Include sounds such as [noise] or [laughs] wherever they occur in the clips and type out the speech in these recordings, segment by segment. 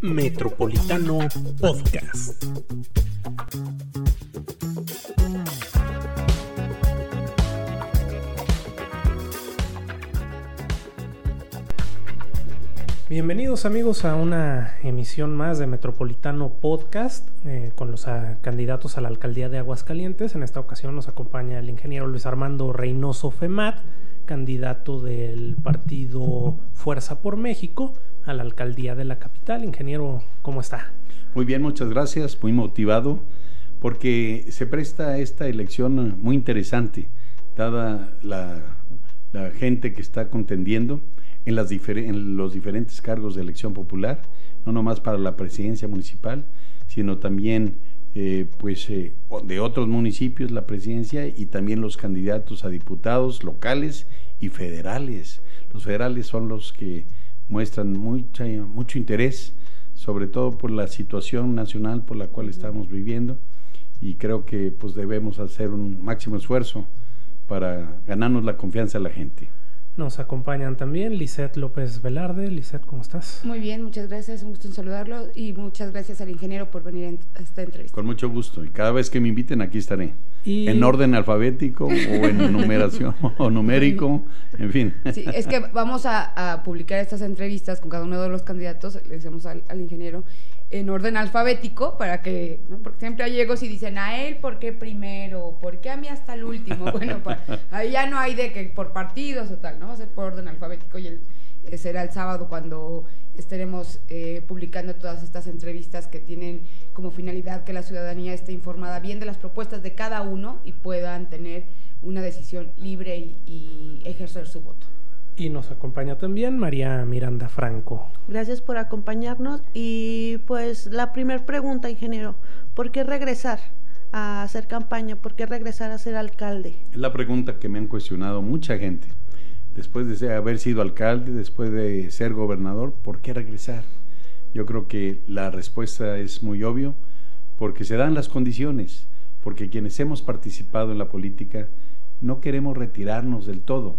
Metropolitano Podcast. Bienvenidos amigos a una emisión más de Metropolitano Podcast eh, con los ah, candidatos a la alcaldía de Aguascalientes. En esta ocasión nos acompaña el ingeniero Luis Armando Reynoso Femat, candidato del partido Fuerza por México a la alcaldía de la capital. Ingeniero, ¿cómo está? Muy bien, muchas gracias, muy motivado porque se presta esta elección muy interesante, dada la, la gente que está contendiendo en, las en los diferentes cargos de elección popular, no nomás para la presidencia municipal, sino también eh, pues, eh, de otros municipios la presidencia y también los candidatos a diputados locales y federales. Los federales son los que muestran mucha, mucho interés, sobre todo por la situación nacional por la cual estamos viviendo y creo que pues debemos hacer un máximo esfuerzo para ganarnos la confianza de la gente. Nos acompañan también Lisette López Velarde. Lisette, ¿cómo estás? Muy bien, muchas gracias, un gusto en saludarlo y muchas gracias al ingeniero por venir a esta entrevista. Con mucho gusto y cada vez que me inviten aquí estaré. En orden alfabético o en numeración [laughs] o numérico, en fin. Sí, es que vamos a, publicar estas entrevistas con cada uno de los candidatos, le decimos al ingeniero, en orden alfabético para que, ¿no? porque siempre llego y dicen a él, ¿por qué primero? ¿Por qué a mí hasta el último? [laughs] Bueno, ahí ya no hay de que por partidos o tal, ¿no? Va a ser por orden alfabético y el, eh, será el sábado cuando estaremos eh, publicando todas estas entrevistas que tienen como finalidad que la ciudadanía esté informada bien de las propuestas de cada uno y puedan tener una decisión libre y ejercer su voto. Y nos acompaña también María Miranda Franco. Gracias por acompañarnos. Y pues la primera pregunta, ingeniero, ¿por qué regresar a hacer campaña? ¿Por qué regresar a ser alcalde? Es la pregunta que me han cuestionado mucha gente. Después de haber sido alcalde, después de ser gobernador, ¿por qué regresar? Yo creo que la respuesta es muy obvio, porque se dan las condiciones, porque quienes hemos participado en la política no queremos retirarnos del todo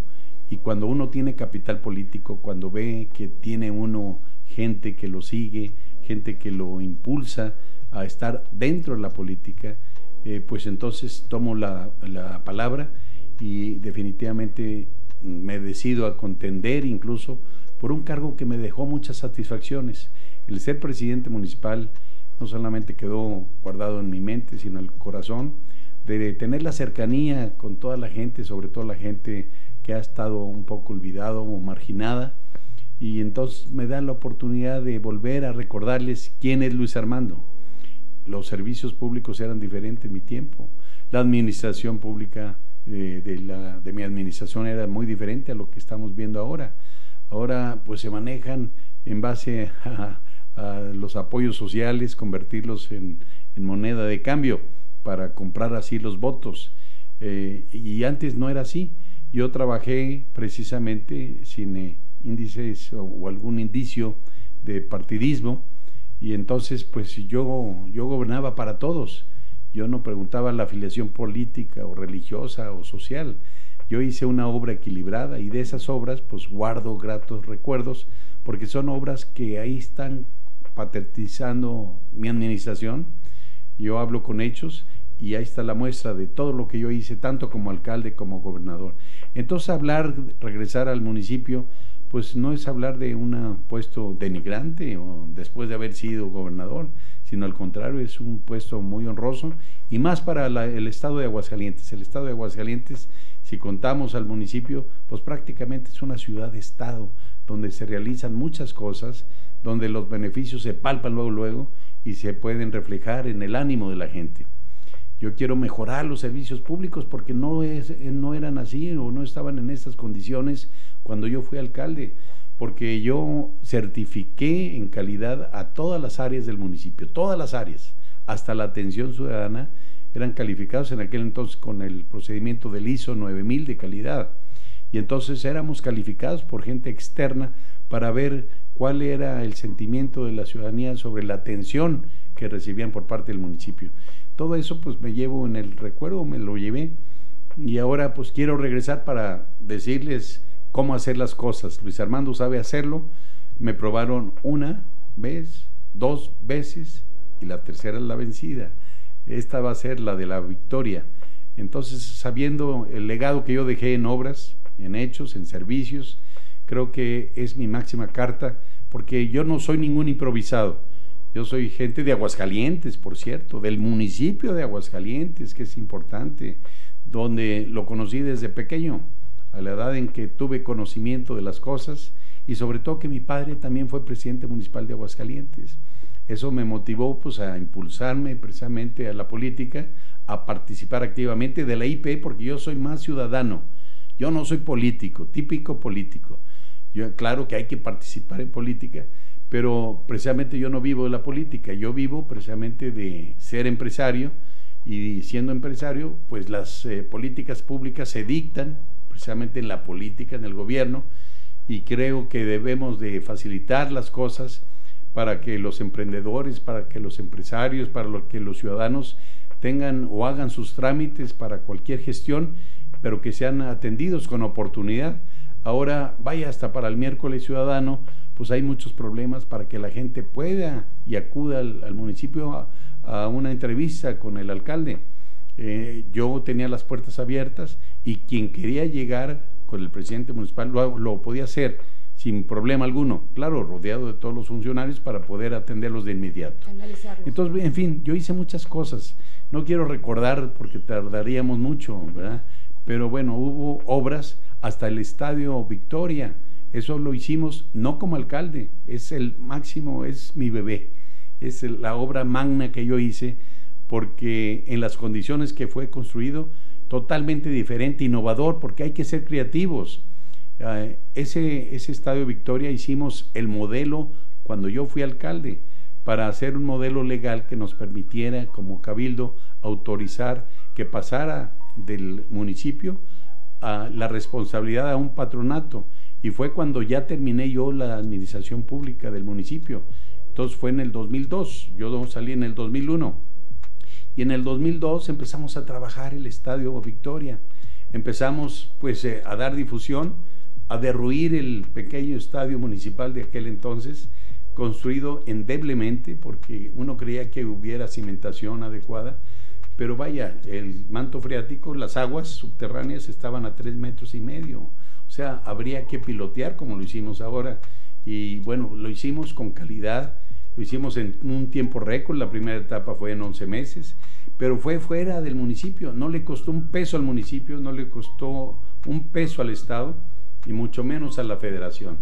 y cuando uno tiene capital político, cuando ve que tiene uno gente que lo sigue, gente que lo impulsa a estar dentro de la política, eh, pues entonces tomo la, la, palabra y definitivamente me decido a contender incluso por un cargo que me dejó muchas satisfacciones. El ser presidente municipal no solamente quedó guardado en mi mente, sino en el corazón, de tener la cercanía con toda la gente, sobre todo la gente que ha estado un poco olvidado o marginada. Y entonces me da la oportunidad de volver a recordarles quién es Luis Armando. Los servicios públicos eran diferentes en mi tiempo. La administración pública eh, de, la, de mi administración era muy diferente a lo que estamos viendo ahora. Ahora pues se manejan en base a, los apoyos sociales, convertirlos en, moneda de cambio para comprar así los votos. Eh, y antes no era así. Yo trabajé precisamente sin eh, índices o, algún indicio de partidismo y entonces pues yo, yo gobernaba para todos. Yo no preguntaba la afiliación política o religiosa o social. Yo hice una obra equilibrada y de esas obras pues guardo gratos recuerdos porque son obras que ahí están patentizando mi administración. Yo hablo con hechos y ahí está la muestra de todo lo que yo hice, tanto como alcalde como gobernador. Entonces hablar, regresar al municipio, pues no es hablar de un puesto denigrante o después de haber sido gobernador, sino al contrario, es un puesto muy honroso y más para el estado de Aguascalientes. El estado de Aguascalientes, si contamos al municipio, pues prácticamente es una ciudad-estado donde se realizan muchas cosas, donde los beneficios se palpan luego, luego y se pueden reflejar en el ánimo de la gente. Yo quiero mejorar los servicios públicos porque no, es, no eran así o no estaban en estas condiciones cuando yo fui alcalde, porque yo certifiqué en calidad a todas las áreas del municipio, todas las áreas, hasta la atención ciudadana, eran calificados en aquel entonces con el procedimiento del ISO 9000 de calidad. Y entonces éramos calificados por gente externa para ver cuál era el sentimiento de la ciudadanía sobre la atención que recibían por parte del municipio. Todo eso pues me llevo en el recuerdo, me lo llevé y ahora pues quiero regresar para decirles cómo hacer las cosas. Luis Armando sabe hacerlo, me probaron una vez, dos veces y la tercera es la vencida. Esta va a ser la de la victoria. Entonces, sabiendo el legado que yo dejé en obras, en hechos, en servicios, creo que es mi máxima carta, porque yo no soy ningún improvisado. Yo soy gente de Aguascalientes, por cierto, del municipio de Aguascalientes, que es importante, donde lo conocí desde pequeño, a la edad en que tuve conocimiento de las cosas y sobre todo que mi padre también fue presidente municipal de Aguascalientes. Eso me motivó pues a impulsarme precisamente a la política, a participar activamente de la IP porque yo soy más ciudadano. Yo no soy político, típico político. Yo claro que hay que participar en política, pero precisamente yo no vivo de la política, yo vivo precisamente de ser empresario y siendo empresario, pues las eh, políticas públicas se dictan precisamente en la política, en el gobierno, y creo que debemos de facilitar las cosas para que los emprendedores, para que los empresarios, para que los ciudadanos tengan o hagan sus trámites para cualquier gestión, pero que sean atendidos con oportunidad. Ahora vaya hasta para el miércoles ciudadano, pues hay muchos problemas para que la gente pueda y acuda al, municipio a, una entrevista con el alcalde. Eh, yo tenía las puertas abiertas y quien quería llegar con el presidente municipal lo podía hacer sin problema alguno, claro, rodeado de todos los funcionarios para poder atenderlos de inmediato. Entonces, en fin, yo hice muchas cosas. No quiero recordar porque tardaríamos mucho, ¿verdad? Pero bueno, hubo obras hasta el Estadio Victoria. Eso lo hicimos no como alcalde, es el máximo, es mi bebé. Es la obra magna que yo hice porque en las condiciones que fue construido, totalmente diferente, innovador, porque hay que ser creativos eh, ese, ese Estadio Victoria hicimos el modelo cuando yo fui alcalde para hacer un modelo legal que nos permitiera como cabildo autorizar que pasara del municipio a la responsabilidad a un patronato. Y fue cuando ya terminé yo la administración pública del municipio. Entonces fue en el 2002, yo salí en el 2001. Y en el 2002 empezamos a trabajar el Estadio Victoria. Empezamos pues eh, a dar difusión a derruir el pequeño estadio municipal de aquel entonces, construido endeblemente, porque uno creía que hubiera cimentación adecuada, pero vaya, el manto freático, las aguas subterráneas estaban a tres metros y medio, o sea, habría que pilotear como lo hicimos ahora, y bueno, lo hicimos con calidad, lo hicimos en un tiempo récord, la primera etapa fue en 11 meses, pero fue fuera del municipio, no le costó un peso al municipio, no le costó un peso al Estado, y mucho menos a la federación.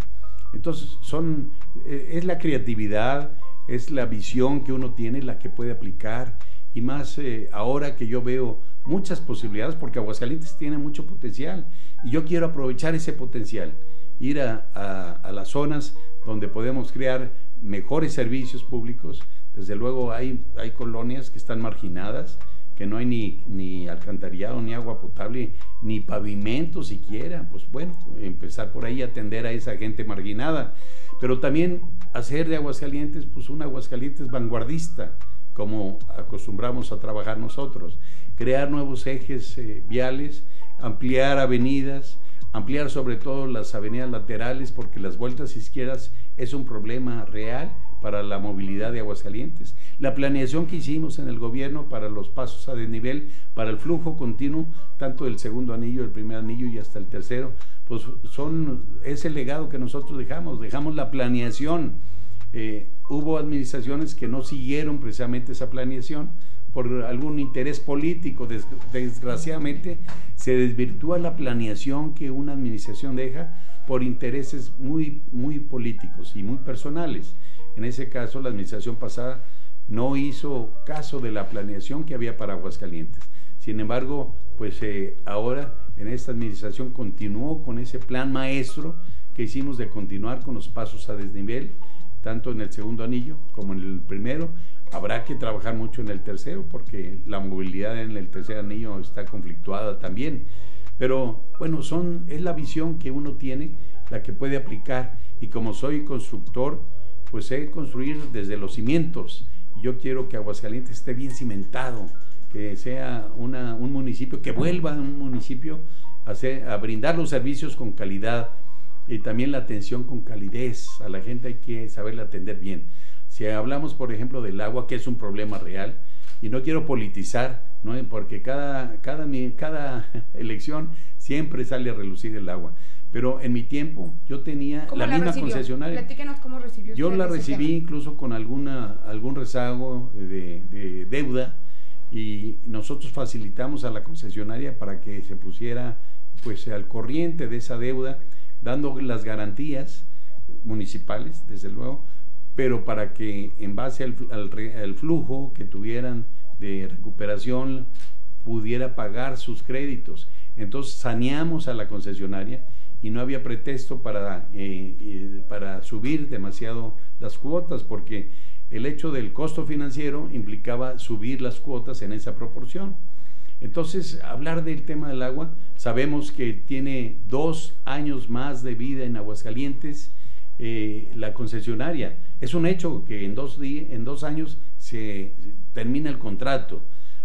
Entonces, son, eh, es la creatividad, es la visión que uno tiene la que puede aplicar. Y más eh, ahora que yo veo muchas posibilidades porque Aguascalientes tiene mucho potencial y yo quiero aprovechar ese potencial, ir a, a las zonas donde podemos crear mejores servicios públicos. Desde luego hay, hay colonias que están marginadas, que no hay ni, ni alcantarillado, ni agua potable, ni pavimento siquiera. Pues bueno, empezar por ahí atender a esa gente marginada. Pero también hacer de Aguascalientes, pues un Aguascalientes vanguardista, como acostumbramos a trabajar nosotros. Crear nuevos ejes eh, viales, ampliar avenidas, ampliar sobre todo las avenidas laterales, porque las vueltas izquierdas es un problema real para la movilidad de Aguascalientes. La planeación que hicimos en el gobierno para los pasos a desnivel, para el flujo continuo, tanto del segundo anillo, el primer anillo y hasta el tercero, pues son ese legado que nosotros dejamos, dejamos la planeación. Eh, hubo administraciones que no siguieron precisamente esa planeación por algún interés político. desgraciadamente se desvirtúa la planeación que una administración deja por intereses muy, muy políticos y muy personales. En ese caso, la administración pasada no hizo caso de la planeación que había para Aguascalientes. Sin embargo, pues eh, ahora en esta administración continuó con ese plan maestro que hicimos de continuar con los pasos a desnivel, tanto en el segundo anillo como en el primero. Habrá que trabajar mucho en el tercero porque la movilidad en el tercer anillo está conflictuada también. Pero bueno, son, es la visión que uno tiene la que puede aplicar y como soy constructor, pues sé construir desde los cimientos. Yo quiero que Aguascalientes esté bien cimentado, que sea un municipio, que vuelva a un municipio a, a brindar los servicios con calidad. Y también la atención con calidez. A la gente hay que saberle atender bien. Si hablamos, por ejemplo, del agua, que es un problema real, y no quiero politizar, ¿no? porque cada, cada, cada [laughs] elección siempre sale a relucir el agua. Pero en mi tiempo yo tenía la, misma concesionaria. Platíquenos cómo recibió Yo la recibí incluso con alguna, algún rezago de, de, deuda y nosotros facilitamos a la concesionaria para que se pusiera pues al corriente de esa deuda, dando las garantías municipales, desde luego, pero para que en base al, al, flujo que tuvieran de recuperación pudiera pagar sus créditos. Entonces saneamos a la concesionaria y no había pretexto para, eh, eh, para subir demasiado las cuotas, porque el hecho del costo financiero implicaba subir las cuotas en esa proporción. Entonces, hablar del tema del agua, sabemos que tiene dos años más de vida en Aguascalientes eh, la concesionaria. Es un hecho que en dos, en dos años se termina el contrato.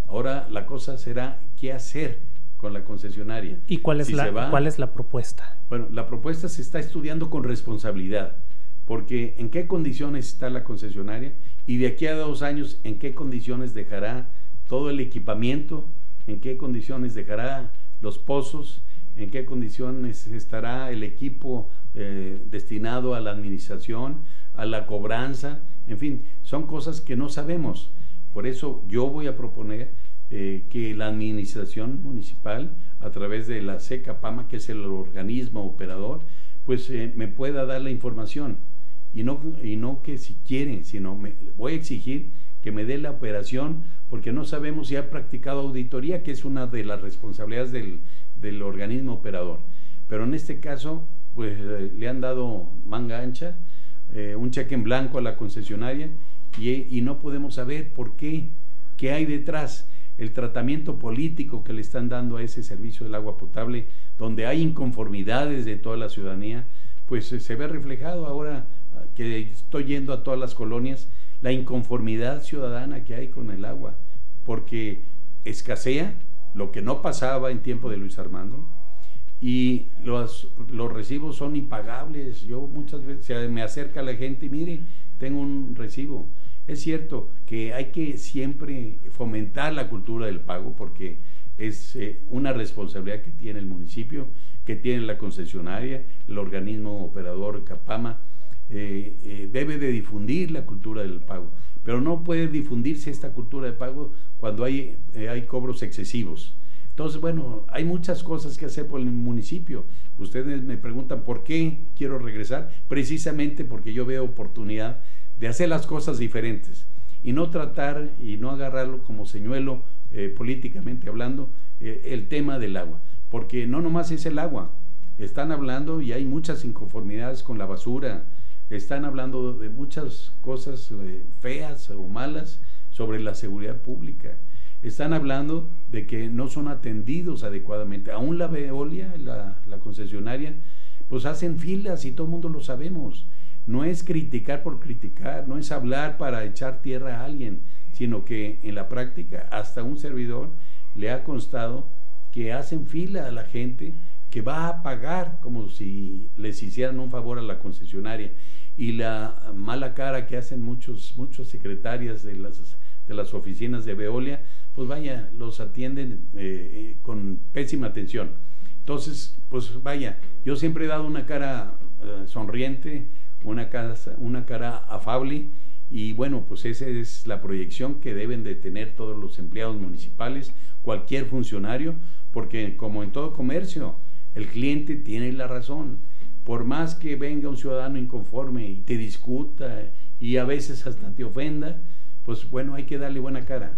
Ahora la cosa será qué hacer con la concesionaria. ¿Y cuál es, la, cuál es la propuesta? Bueno, la propuesta se está estudiando con responsabilidad, porque en qué condiciones está la concesionaria y de aquí a dos años en qué condiciones dejará todo el equipamiento, en qué condiciones dejará los pozos, en qué condiciones estará el equipo eh, destinado a la administración, a la cobranza, en fin, son cosas que no sabemos. Por eso yo voy a proponer eh, que la administración municipal, a través de la SECAPAMA, que es el organismo operador, pues eh, me pueda dar la información. Y no, y no que si quieren, sino me, voy a exigir que me dé la operación, porque no sabemos si ha practicado auditoría, que es una de las responsabilidades del, del organismo operador. Pero en este caso, pues eh, le han dado manga ancha, eh, un cheque en blanco a la concesionaria y, no podemos saber por qué, qué hay detrás. El tratamiento político que le están dando a ese servicio del agua potable, donde hay inconformidades de toda la ciudadanía, pues eh, se ve reflejado ahora que estoy yendo a todas las colonias, la inconformidad ciudadana que hay con el agua, porque escasea, lo que no pasaba en tiempo de Luis Armando, y los, los recibos son impagables. Yo muchas veces me acerca la gente y mire, tengo un recibo. Es cierto que hay que siempre fomentar la cultura del pago porque es eh, una responsabilidad que tiene el municipio, que tiene la concesionaria, el organismo operador Capama, eh, eh, debe de difundir la cultura del pago, pero no puede difundirse esta cultura de pago cuando hay, hay cobros excesivos. Entonces, bueno, hay muchas cosas que hacer por el municipio. Ustedes me preguntan por qué quiero regresar, precisamente porque yo veo oportunidad de hacer las cosas diferentes y no tratar y no agarrarlo como señuelo eh, políticamente hablando eh, el tema del agua, porque no nomás es el agua, están hablando y hay muchas inconformidades con la basura, están hablando de muchas cosas eh, feas o malas sobre la seguridad pública están hablando de que no son atendidos adecuadamente. Aún la Veolia, la, la concesionaria, pues hacen filas y todo el mundo lo sabemos. No es criticar por criticar, no es hablar para echar tierra a alguien, sino que en la práctica hasta un servidor le ha constado que hacen fila a la gente que va a pagar como si les hicieran un favor a la concesionaria y la mala cara que hacen muchos muchos secretarias de las de las oficinas de Veolia pues vaya, los atienden eh, eh, con pésima atención. Entonces, pues vaya, yo siempre he dado una cara eh, sonriente, una cara, una cara afable y bueno, pues esa es la proyección que deben de tener todos los empleados municipales, cualquier funcionario, porque como en todo comercio, el cliente tiene la razón. Por más que venga un ciudadano inconforme y te discuta y a veces hasta te ofenda, pues bueno, hay que darle buena cara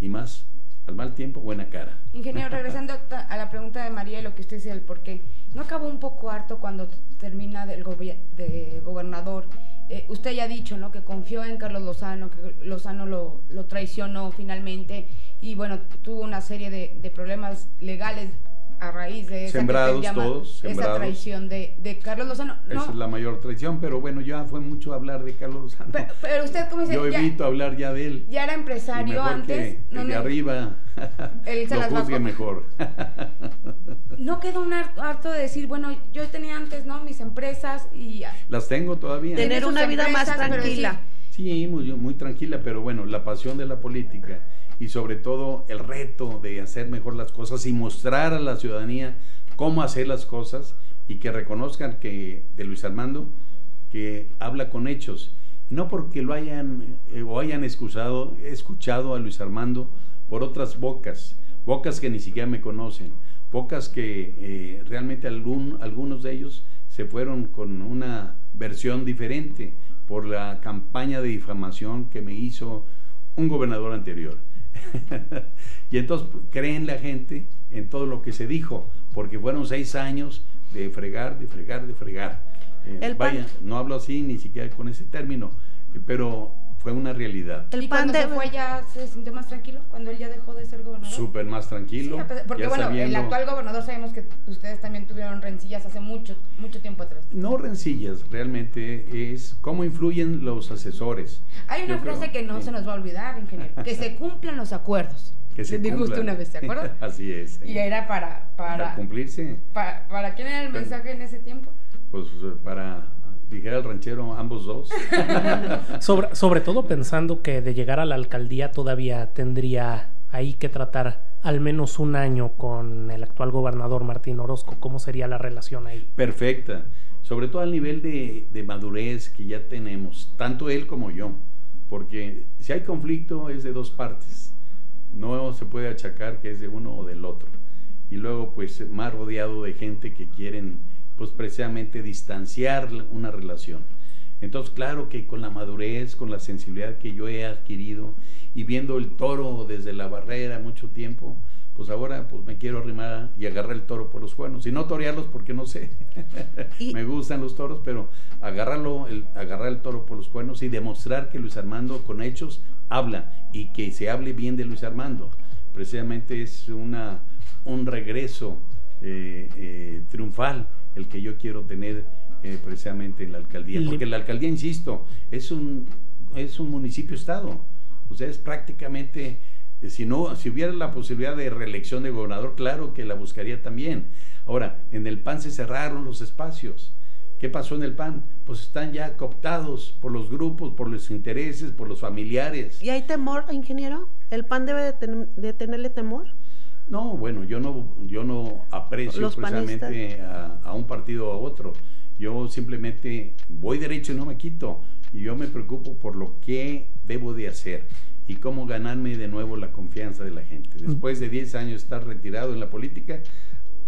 y más al mal tiempo, buena cara. Ingeniero, [laughs] regresando a la pregunta de María y lo que usted dice del por qué, ¿no acabó un poco harto cuando termina del de gobernador? Eh, usted ya ha dicho, ¿no? Que confió en Carlos Lozano, que Lozano lo, traicionó finalmente y bueno, tuvo una serie de, problemas legales a raíz de esa, Sembrados llama- todos, esa sembrados. traición de, de Carlos Lozano. No, Esa es la mayor traición, pero bueno, ya fue mucho hablar de Carlos Lozano. pero, pero usted, como dice, Yo ya, evito hablar ya de él. ya era empresario mejor antes. que no, el de arriba [laughs] Él se lo las mejor. [laughs] no quedó un har- harto de decir, bueno, yo tenía antes, ¿no? Mis empresas y... Las tengo todavía. Tener una vida más empresas, pero tranquila. Sí, muy, muy tranquila, pero bueno, la pasión de la política y sobre todo el reto de hacer mejor las cosas y mostrar a la ciudadanía cómo hacer las cosas y que reconozcan que de Luis Armando que habla con hechos, no porque lo hayan eh, o hayan excusado, escuchado a Luis Armando por otras bocas, bocas que ni siquiera me conocen, bocas que eh, realmente algún, algunos de ellos se fueron con una versión diferente por la campaña de difamación que me hizo un gobernador anterior. [laughs] y entonces creen la gente en todo lo que se dijo, porque fueron seis años de fregar, de fregar, de fregar. Eh, vaya, no hablo así ni siquiera con ese término, eh, pero fue una realidad. El ¿Y pan cuando de- se fue ya se sintió más tranquilo? Cuando él ya dejó de ser gobernador. Súper más tranquilo. Sí, porque bueno, el sabiendo- actual gobernador sabemos que ustedes también tuvieron rencillas hace mucho, mucho tiempo atrás. No rencillas, realmente es cómo influyen los asesores. Hay una Yo creo, frase que no sí. se nos va a olvidar, ingeniero, que se [laughs] cumplan los acuerdos. Que se [laughs] dijo usted una vez, ¿se acuerda? [laughs] Así es. Y era para, Para para, cumplirse, para, para quién era el mensaje en ese tiempo. pues para, dijera el ranchero, ambos dos. [laughs] Sobre, sobre todo pensando que de llegar a la alcaldía todavía tendría ahí que tratar al menos un año con el actual gobernador Martín Orozco. ¿Cómo sería la relación ahí? Perfecta. Sobre todo al nivel de, de madurez que ya tenemos, tanto él como yo. Porque si hay conflicto es de dos partes. No se puede achacar que es de uno o del otro. Y luego pues más rodeado de gente que quieren pues precisamente distanciar una relación. Entonces claro que con la madurez, con la sensibilidad que yo he adquirido y viendo el toro desde la barrera mucho tiempo, pues ahora pues me quiero arrimar y agarrar el toro por los cuernos. Y no torearlos porque no sé. [laughs] Me gustan los toros, pero agarrarlo, el, agarrar el toro por los cuernos y demostrar que Luis Armando con hechos habla y que se hable bien de Luis Armando. Precisamente es una, un regreso eh, eh, triunfal el que yo quiero tener eh, precisamente en la alcaldía. Porque la alcaldía, insisto, es un, es un municipio-estado. O sea, es prácticamente, eh, si, no, si hubiera la posibilidad de reelección de gobernador, claro que la buscaría también. Ahora, en el PAN se cerraron los espacios. ¿Qué pasó en el PAN? Pues están ya cooptados por los grupos, por los intereses, por los familiares. ¿Y hay temor, ingeniero? ¿El PAN debe de, ten- de tenerle temor? No, bueno, yo no, yo no aprecio Los precisamente a, a un partido o a otro. Yo simplemente voy derecho y no me quito. Y yo me preocupo por lo que debo de hacer y cómo ganarme de nuevo la confianza de la gente. Después de 10 años de estar retirado en la política,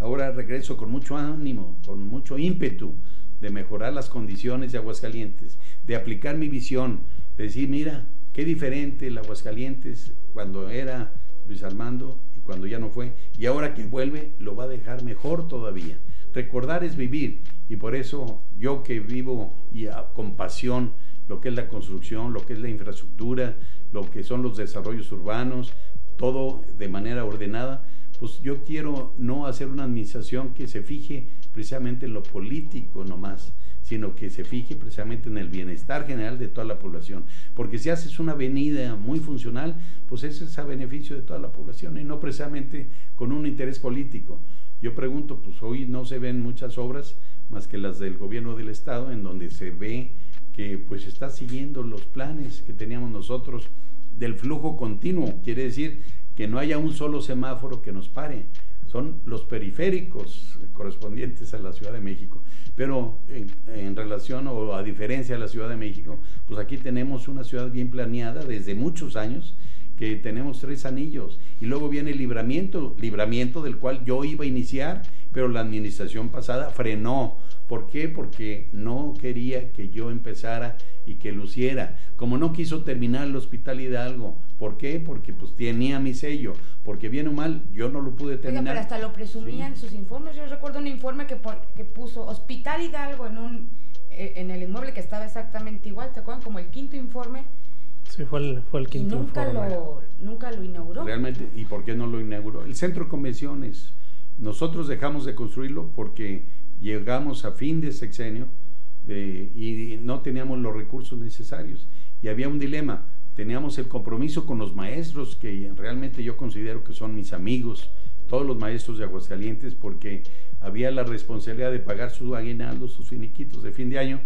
ahora regreso con mucho ánimo, con mucho ímpetu de mejorar las condiciones de Aguascalientes, de aplicar mi visión, de decir, mira, qué diferente el Aguascalientes cuando era Luis Armando cuando ya no fue, y ahora que vuelve lo va a dejar mejor todavía. Recordar es vivir, y por eso yo que vivo y a- con pasión lo que es la construcción, lo que es la infraestructura, lo que son los desarrollos urbanos, todo de manera ordenada, pues yo quiero no hacer una administración que se fije precisamente en lo político nomás, sino que se fije precisamente en el bienestar general de toda la población. Porque si haces una avenida muy funcional, pues ese es a beneficio de toda la población y no precisamente con un interés político. Yo pregunto, pues hoy no se ven muchas obras más que las del gobierno del estado, en donde se ve que pues está siguiendo los planes que teníamos nosotros del flujo continuo. Quiere decir que no haya un solo semáforo que nos pare. Son los periféricos correspondientes a la Ciudad de México. Pero en, relación o a diferencia de la Ciudad de México, pues aquí tenemos una ciudad bien planeada desde muchos años que tenemos tres anillos y luego viene el libramiento, libramiento del cual yo iba a iniciar, pero la administración pasada frenó. ¿Por qué? Porque no quería que yo empezara y que luciera. Como no quiso terminar el Hospital Hidalgo, ¿por qué? Porque pues tenía mi sello, porque bien o mal yo no lo pude Oiga, terminar. pero hasta lo presumía en Sí. sus informes. Yo recuerdo un informe que, pon- que puso Hospital Hidalgo en un eh, en el inmueble que estaba exactamente igual, ¿te acuerdan? Como el quinto informe Sí, fue el, fue el y quinto nunca informe. lo, nunca lo inauguró. Realmente, ¿y por qué no lo inauguró? El centro de convenciones nosotros dejamos de construirlo porque llegamos a fin de sexenio y no teníamos los recursos necesarios. Y había un dilema, teníamos el compromiso con los maestros, que realmente yo considero que son mis amigos, todos los maestros de Aguascalientes, porque había la responsabilidad de pagar sus aguinaldos, sus finiquitos de fin de año,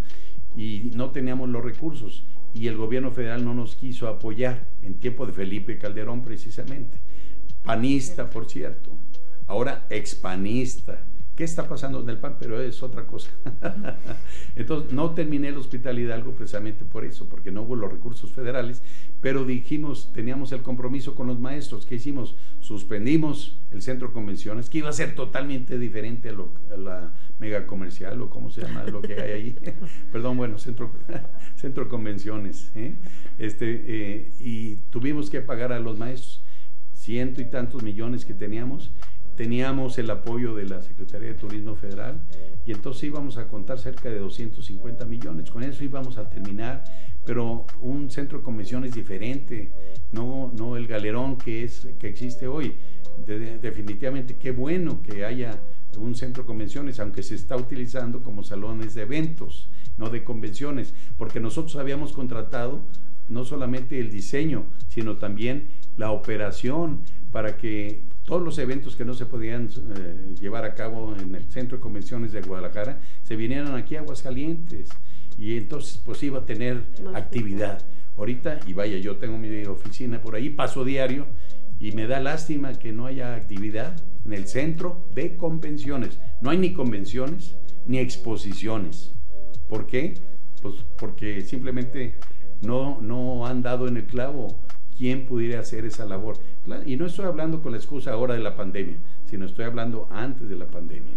y no teníamos los recursos. Y el gobierno federal no nos quiso apoyar en tiempo de Felipe Calderón precisamente. Panista, por cierto. Ahora expanista ¿Qué está pasando en el PAN? Pero es otra cosa. [laughs] Entonces, no terminé el Hospital Hidalgo precisamente por eso, porque no hubo los recursos federales, pero dijimos, teníamos el compromiso con los maestros. ¿Qué hicimos? Suspendimos el centro de convenciones, que iba a ser totalmente diferente a, la mega comercial o cómo se llama lo que hay ahí. [laughs] Perdón, bueno, centro, [laughs] centro de convenciones. ¿eh? Este, eh, y tuvimos que pagar a los maestros ciento y tantos millones que teníamos teníamos el apoyo de la Secretaría de Turismo Federal y entonces íbamos a contar cerca de 250 millones. Con eso íbamos a terminar, pero un centro de convenciones diferente, no, no el galerón que, es, que existe hoy. definitivamente, qué bueno que haya un centro de convenciones, aunque se está utilizando como salones de eventos, no de convenciones, porque nosotros habíamos contratado no solamente el diseño, sino también la operación para que todos los eventos que no se podían eh, llevar a cabo en el Centro de Convenciones de Guadalajara se vinieron aquí a Aguascalientes y entonces pues iba a tener actividad. Ahorita, y vaya, yo tengo mi oficina por ahí, paso diario y me da lástima que no haya actividad en el Centro de Convenciones. No hay ni convenciones ni exposiciones. ¿Por qué? Pues porque simplemente no, no han dado en el clavo quién pudiera hacer esa labor. Y no estoy hablando con la excusa ahora de la pandemia, sino estoy hablando antes de la pandemia.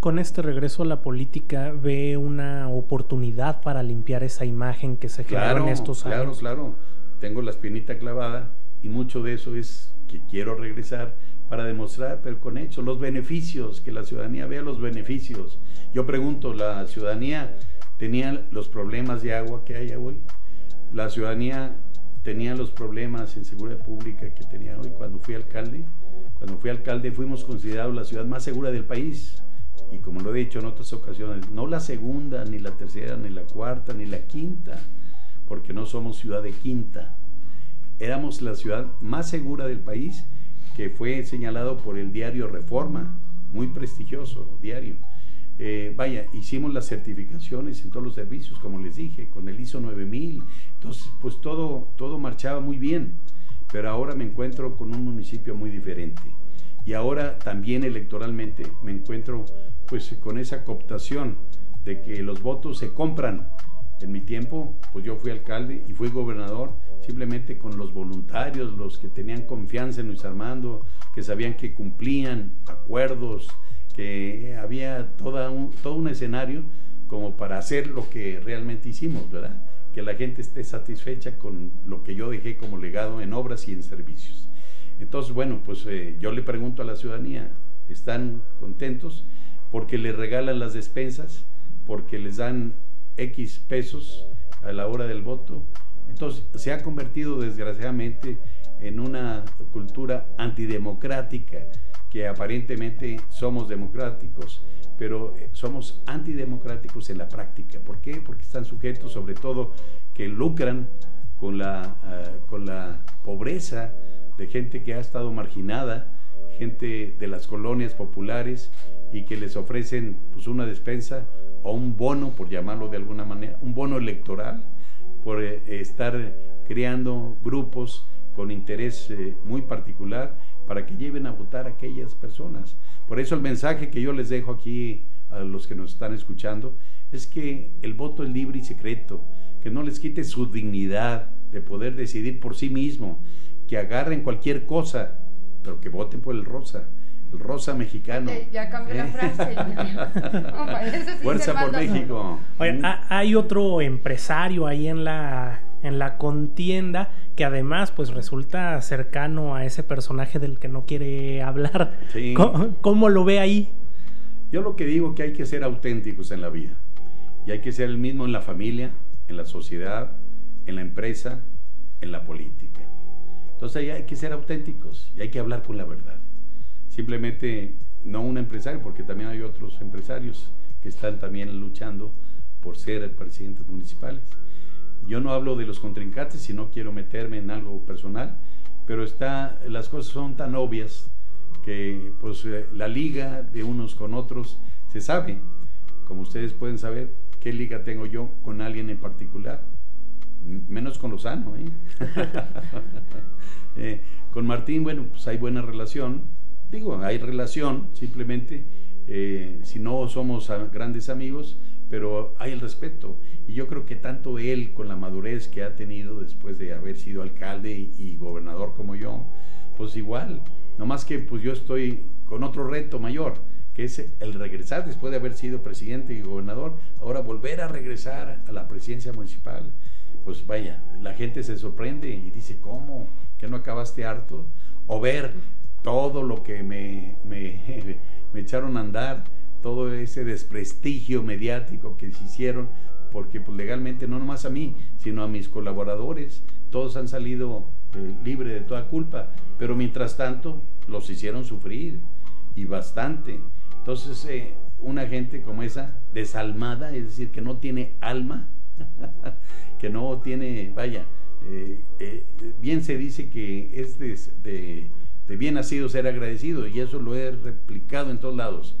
Con este regreso a la política, ¿ve una oportunidad para limpiar esa imagen que se generó en estos años? Claro, claro. Tengo la espinita clavada y mucho de eso es que quiero regresar para demostrar, pero con hechos, los beneficios, que la ciudadanía vea los beneficios. Yo pregunto, ¿la ciudadanía tenía los problemas de agua que hay hoy? ¿La ciudadanía tenía los problemas en seguridad pública que tenía hoy cuando fui alcalde. Cuando fui alcalde fuimos considerados la ciudad más segura del país. Y como lo he dicho en otras ocasiones, no la segunda, ni la tercera, ni la cuarta, ni la quinta, porque no somos ciudad de quinta. Éramos la ciudad más segura del país, que fue señalado por el diario Reforma, muy prestigioso diario. Eh, vaya, hicimos las certificaciones en todos los servicios, como les dije, con el ISO 9000. Entonces, pues todo, todo marchaba muy bien. Pero ahora me encuentro con un municipio muy diferente. Y ahora también electoralmente me encuentro pues con esa cooptación de que los votos se compran. En mi tiempo, pues yo fui alcalde y fui gobernador simplemente con los voluntarios, los que tenían confianza en Luis Armando, que sabían que cumplían acuerdos, que había toda un, todo un escenario como para hacer lo que realmente hicimos, ¿verdad? Que la gente esté satisfecha con lo que yo dejé como legado en obras y en servicios. Entonces, bueno, pues eh, yo le pregunto a la ciudadanía, ¿están contentos? Porque les regalan las despensas, porque les dan X pesos a la hora del voto. Entonces, se ha convertido desgraciadamente en una cultura antidemocrática que aparentemente somos democráticos, pero eh, somos antidemocráticos en la práctica. ¿Por qué? Porque están sujetos sobre todo que lucran con la, ah, con la pobreza de gente que ha estado marginada, gente de las colonias populares y que les ofrecen pues, una despensa o un bono, por llamarlo de alguna manera, un bono electoral, por eh, estar creando grupos con interés eh, muy particular para que lleven a votar a aquellas personas. Por eso el mensaje que yo les dejo aquí a los que nos están escuchando es que el voto es libre y secreto, que no les quite su dignidad de poder decidir por sí mismo, que agarren cualquier cosa, pero que voten por el rosa, el rosa mexicano. Ya, cambió la frase. [laughs] Fuerza por México. Oye, hay otro empresario ahí en la en la contienda, que además pues resulta cercano a ese personaje del que no quiere hablar. [laughs] ¿Cómo, lo ve ahí? Yo lo que digo que hay que ser auténticos en la vida. Y hay que ser el mismo en la familia, en la sociedad, en la empresa, en la política. Entonces hay que ser auténticos y hay que hablar con la verdad. Simplemente no un empresario, porque también hay otros empresarios que están también luchando por ser presidentes municipales. Yo no hablo de los contrincantes si no quiero meterme en algo personal, pero está, las cosas son tan obvias que pues eh, la liga de unos con otros se sabe, como ustedes pueden saber, qué liga tengo yo con alguien en particular, menos con Lozano. ¿eh? [laughs] eh, con Martín, bueno, pues hay buena relación, digo, hay relación, simplemente, eh, si no somos grandes amigos, pero hay el respeto. Y yo creo que tanto él, con la madurez que ha tenido después de haber sido alcalde y, gobernador como yo, pues igual, nomás que pues yo estoy con otro reto mayor, que es el regresar después de haber sido presidente y gobernador, ahora volver a regresar a la presidencia municipal. Pues vaya, la gente se sorprende y dice, ¿cómo? ¿Que no acabaste harto? O ver todo lo que me, me, [laughs] me echaron a andar todo ese desprestigio mediático que se hicieron, porque pues, legalmente no nomás a mí, sino a mis colaboradores, todos han salido eh, libres de toda culpa, pero mientras tanto los hicieron sufrir y bastante. Entonces, eh, una gente como esa, desalmada, es decir, que no tiene alma, [laughs] que no tiene, vaya, eh, bien se dice que es de, de bien nacido ser agradecido y eso lo he replicado en todos lados.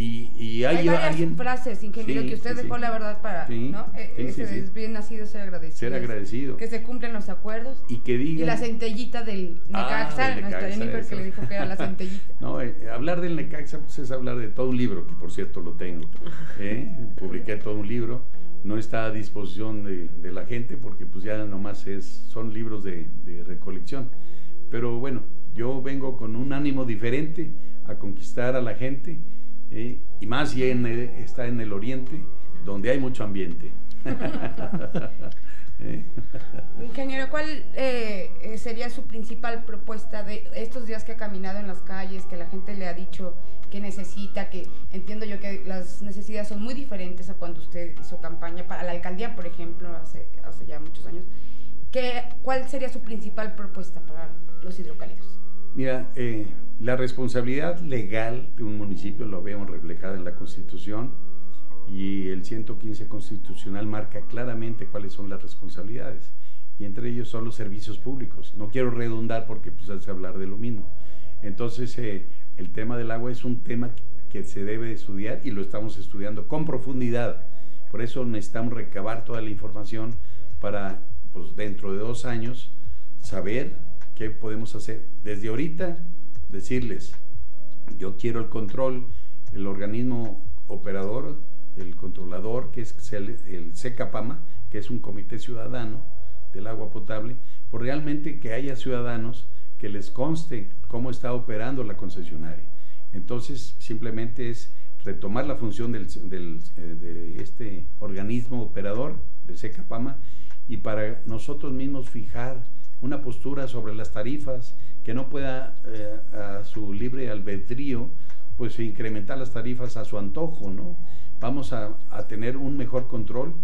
Y, hay, varias alguien, frases, ingeniero, que usted dejó la verdad para, ¿no? E, ese es bien nacido ser agradecido. Ser agradecido. Que se cumplen los acuerdos. Y que diga. Y la centellita del ah, Necaxa, nuestra Jennifer que le dijo que era la centellita. [laughs] no, eh, hablar del Necaxa pues es hablar de todo un libro, que por cierto lo tengo. [laughs] ¿eh? Publiqué todo un libro. No está a disposición de, de, la gente porque pues ya nomás es, son libros de, de recolección. Pero bueno, yo vengo con un ánimo diferente a conquistar a la gente ¿eh? y más si está en el oriente, donde hay mucho ambiente. [laughs] ¿Eh? Ingeniero, ¿cuál eh, sería su principal propuesta de estos días que ha caminado en las calles, que la gente le ha dicho que necesita, que entiendo yo que las necesidades son muy diferentes a cuando usted hizo campaña para la alcaldía, por ejemplo, hace, hace ya muchos años? ¿Qué, ¿Cuál sería su principal propuesta para los hidrocálidos? Mira, eh, la responsabilidad legal de un municipio lo vemos reflejada en la Constitución y el 115 constitucional marca claramente cuáles son las responsabilidades y entre ellos son los servicios públicos. No quiero redundar porque pues hace hablar de lo mismo. Entonces, eh, el tema del agua es un tema que se debe estudiar y lo estamos estudiando con profundidad. Por eso necesitamos recabar toda la información para, pues dentro de dos años, saber qué podemos hacer. Desde ahorita decirles, yo quiero el control, el organismo operador, el controlador, que es el, el SECAPAMA, que es un comité ciudadano del agua potable, por realmente que haya ciudadanos que les conste cómo está operando la concesionaria. Entonces, simplemente es retomar la función del, eh, de este organismo operador, del SECAPAMA, y para nosotros mismos fijar una postura sobre las tarifas, que no pueda eh, a su libre albedrío, pues incrementar las tarifas a su antojo, ¿no? Vamos a, tener un mejor control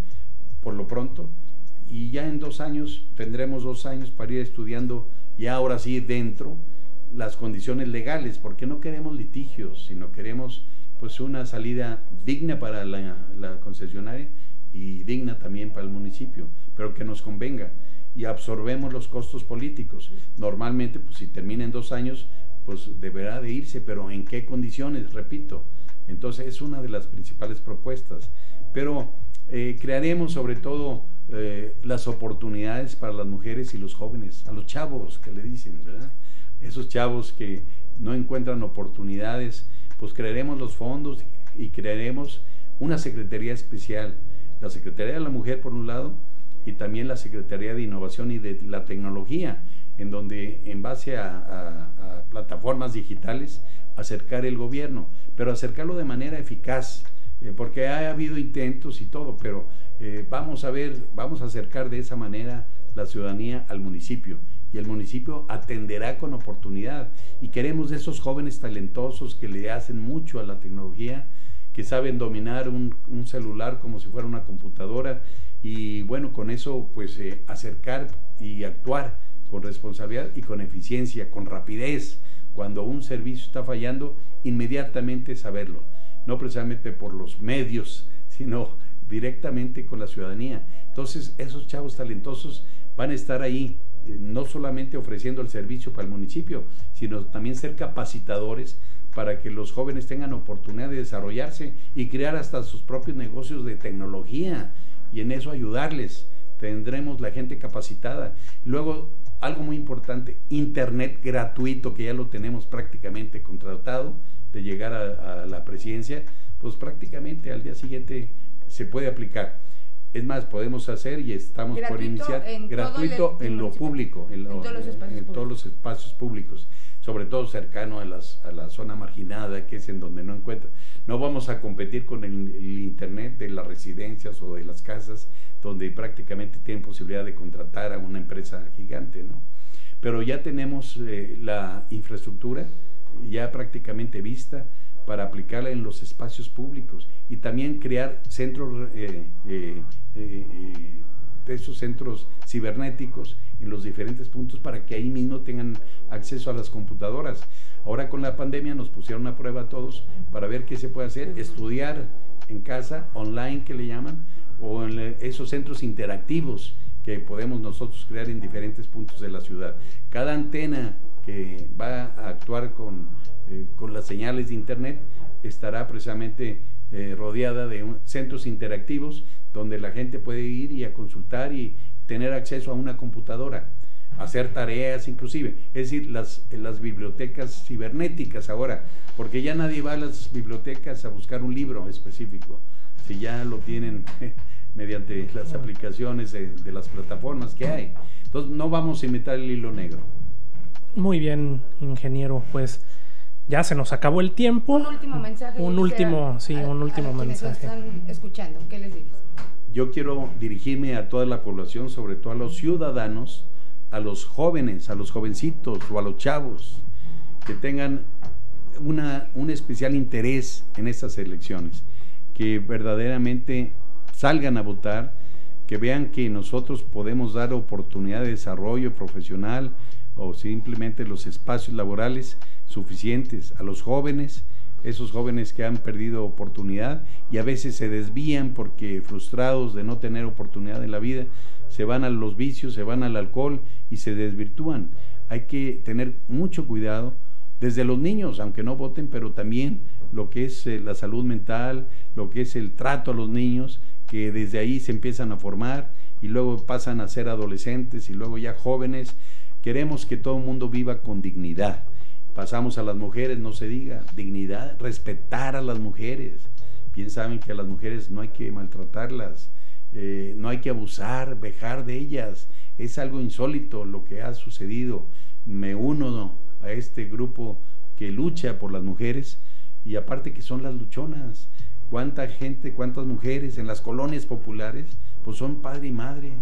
por lo pronto y ya en dos años tendremos dos años para ir estudiando ya ahora sí dentro las condiciones legales, porque no queremos litigios, sino queremos pues una salida digna para la, la concesionaria y digna también para el municipio, pero que nos convenga y absorbemos los costos políticos. Normalmente, pues si termina en dos años, pues deberá de irse, pero ¿en qué condiciones? Repito. Entonces es una de las principales propuestas. Pero eh, crearemos sobre todo eh, las oportunidades para las mujeres y los jóvenes, a los chavos que le dicen, ¿verdad? Esos chavos que no encuentran oportunidades, pues crearemos los fondos y crearemos una secretaría especial. La Secretaría de la Mujer, por un lado, y también la Secretaría de Innovación y de la Tecnología, en donde en base a, plataformas digitales acercar el gobierno, pero acercarlo de manera eficaz, eh, porque ha habido intentos y todo, pero eh, vamos a ver, vamos a acercar de esa manera la ciudadanía al municipio. Y el municipio atenderá con oportunidad. Y queremos de esos jóvenes talentosos que le hacen mucho a la tecnología, que saben dominar un, un celular como si fuera una computadora. Y bueno, con eso pues eh, acercar y actuar con responsabilidad y con eficiencia, con rapidez, cuando un servicio está fallando, inmediatamente saberlo, no precisamente por los medios, [laughs] sino directamente con la ciudadanía. Entonces, esos chavos talentosos van a estar ahí, eh, no solamente ofreciendo el servicio para el municipio, sino también ser capacitadores para que los jóvenes tengan oportunidad de desarrollarse y crear hasta sus propios negocios de tecnología y en eso ayudarles. Tendremos la gente capacitada. Luego, algo muy importante, Internet gratuito, que ya lo tenemos prácticamente contratado de llegar a, la presidencia, pues prácticamente al día siguiente se puede aplicar. Es más, podemos hacer y estamos por iniciar gratuito en lo público, en, todos los espacios públicos sobre todo cercano a, las, a, la zona marginada, que es en donde no encuentra. No vamos a competir con el, Internet de las residencias o de las casas, donde prácticamente tienen posibilidad de contratar a una empresa gigante, ¿no? Pero ya tenemos eh, la infraestructura ya prácticamente vista para aplicarla en los espacios públicos y también crear centros eh, eh, de esos centros cibernéticos en los diferentes puntos para que ahí mismo tengan acceso a las computadoras. Ahora con la pandemia nos pusieron a prueba a todos para ver qué se puede hacer, estudiar en casa, online que le llaman, o en esos centros interactivos que podemos nosotros crear en diferentes puntos de la ciudad. Cada antena que va a actuar con, eh, con las señales de internet estará precisamente eh, rodeada de centros interactivos donde la gente puede ir y a consultar y tener acceso a una computadora, hacer tareas inclusive, es decir, las, las bibliotecas cibernéticas ahora, porque ya nadie va a las bibliotecas a buscar un libro específico, si ya lo tienen [laughs] mediante las aplicaciones de, de las plataformas que hay. Entonces no vamos a imitar el hilo negro. Muy bien, ingeniero, pues ya se nos acabó el tiempo. Un último mensaje. Un último, sí, un último mensaje. están escuchando, ¿qué les dices? Yo quiero dirigirme a toda la población, sobre todo a los ciudadanos, a los jóvenes, a los jovencitos o a los chavos, que tengan una, un especial interés en estas elecciones, que verdaderamente salgan a votar, que vean que nosotros podemos dar oportunidad de desarrollo profesional o simplemente los espacios laborales suficientes a los jóvenes, esos jóvenes que han perdido oportunidad y a veces se desvían porque frustrados de no tener oportunidad en la vida, se van a los vicios, se van al alcohol y se desvirtúan. Hay que tener mucho cuidado desde los niños, aunque no voten, pero también lo que es eh, la salud mental, lo que es el trato a los niños, que desde ahí se empiezan a formar y luego pasan a ser adolescentes y luego ya jóvenes. Queremos que todo el mundo viva con dignidad Pasamos a las mujeres, no se diga, dignidad, respetar a las mujeres. Bien saben que a las mujeres no hay que maltratarlas, eh, no hay que abusar, vejar de ellas. Es algo insólito lo que ha sucedido. Me uno a este grupo que lucha por las mujeres y aparte que son las luchonas. Cuánta gente, cuántas mujeres en las colonias populares, pues son padre y madre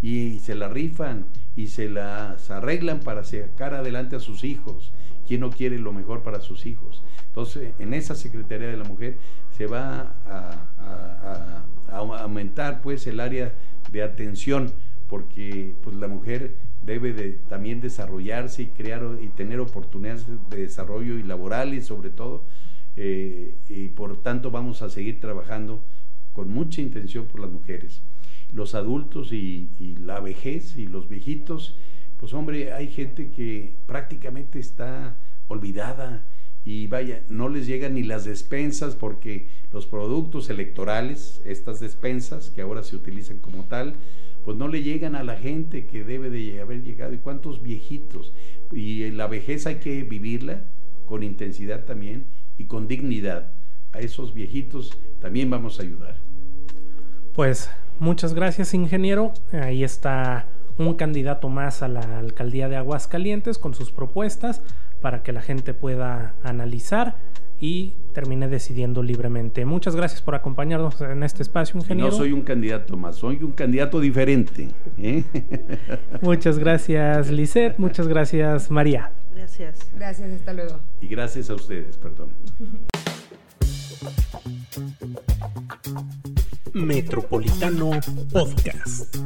y se la rifan y se las arreglan para sacar adelante a sus hijos quién no quiere lo mejor para sus hijos. Entonces, en esa Secretaría de la Mujer se va a, aumentar pues el área de atención, porque pues la mujer debe de también desarrollarse y crear y tener oportunidades de desarrollo y laborales sobre todo, eh, y por tanto vamos a seguir trabajando con mucha intención por las mujeres. Los adultos y la vejez y los viejitos, pues hombre, hay gente que prácticamente está olvidada y vaya, no les llegan ni las despensas porque los productos electorales, estas despensas que ahora se utilizan como tal, pues no le llegan a la gente que debe de haber llegado. ¿Y cuántos viejitos? Y la vejez hay que vivirla con intensidad también y con dignidad. A esos viejitos también vamos a ayudar. Pues muchas gracias, ingeniero. Ahí está un candidato más a la alcaldía de Aguascalientes con sus propuestas para que la gente pueda analizar y termine decidiendo libremente. Muchas gracias por acompañarnos en este espacio, ingeniero. No soy un candidato más, soy un candidato diferente. ¿eh? [laughs] [laughs] muchas gracias, Lisette. Muchas gracias, María. Gracias. Gracias, hasta luego. Y gracias a ustedes, perdón. [laughs] Metropolitano Podcast.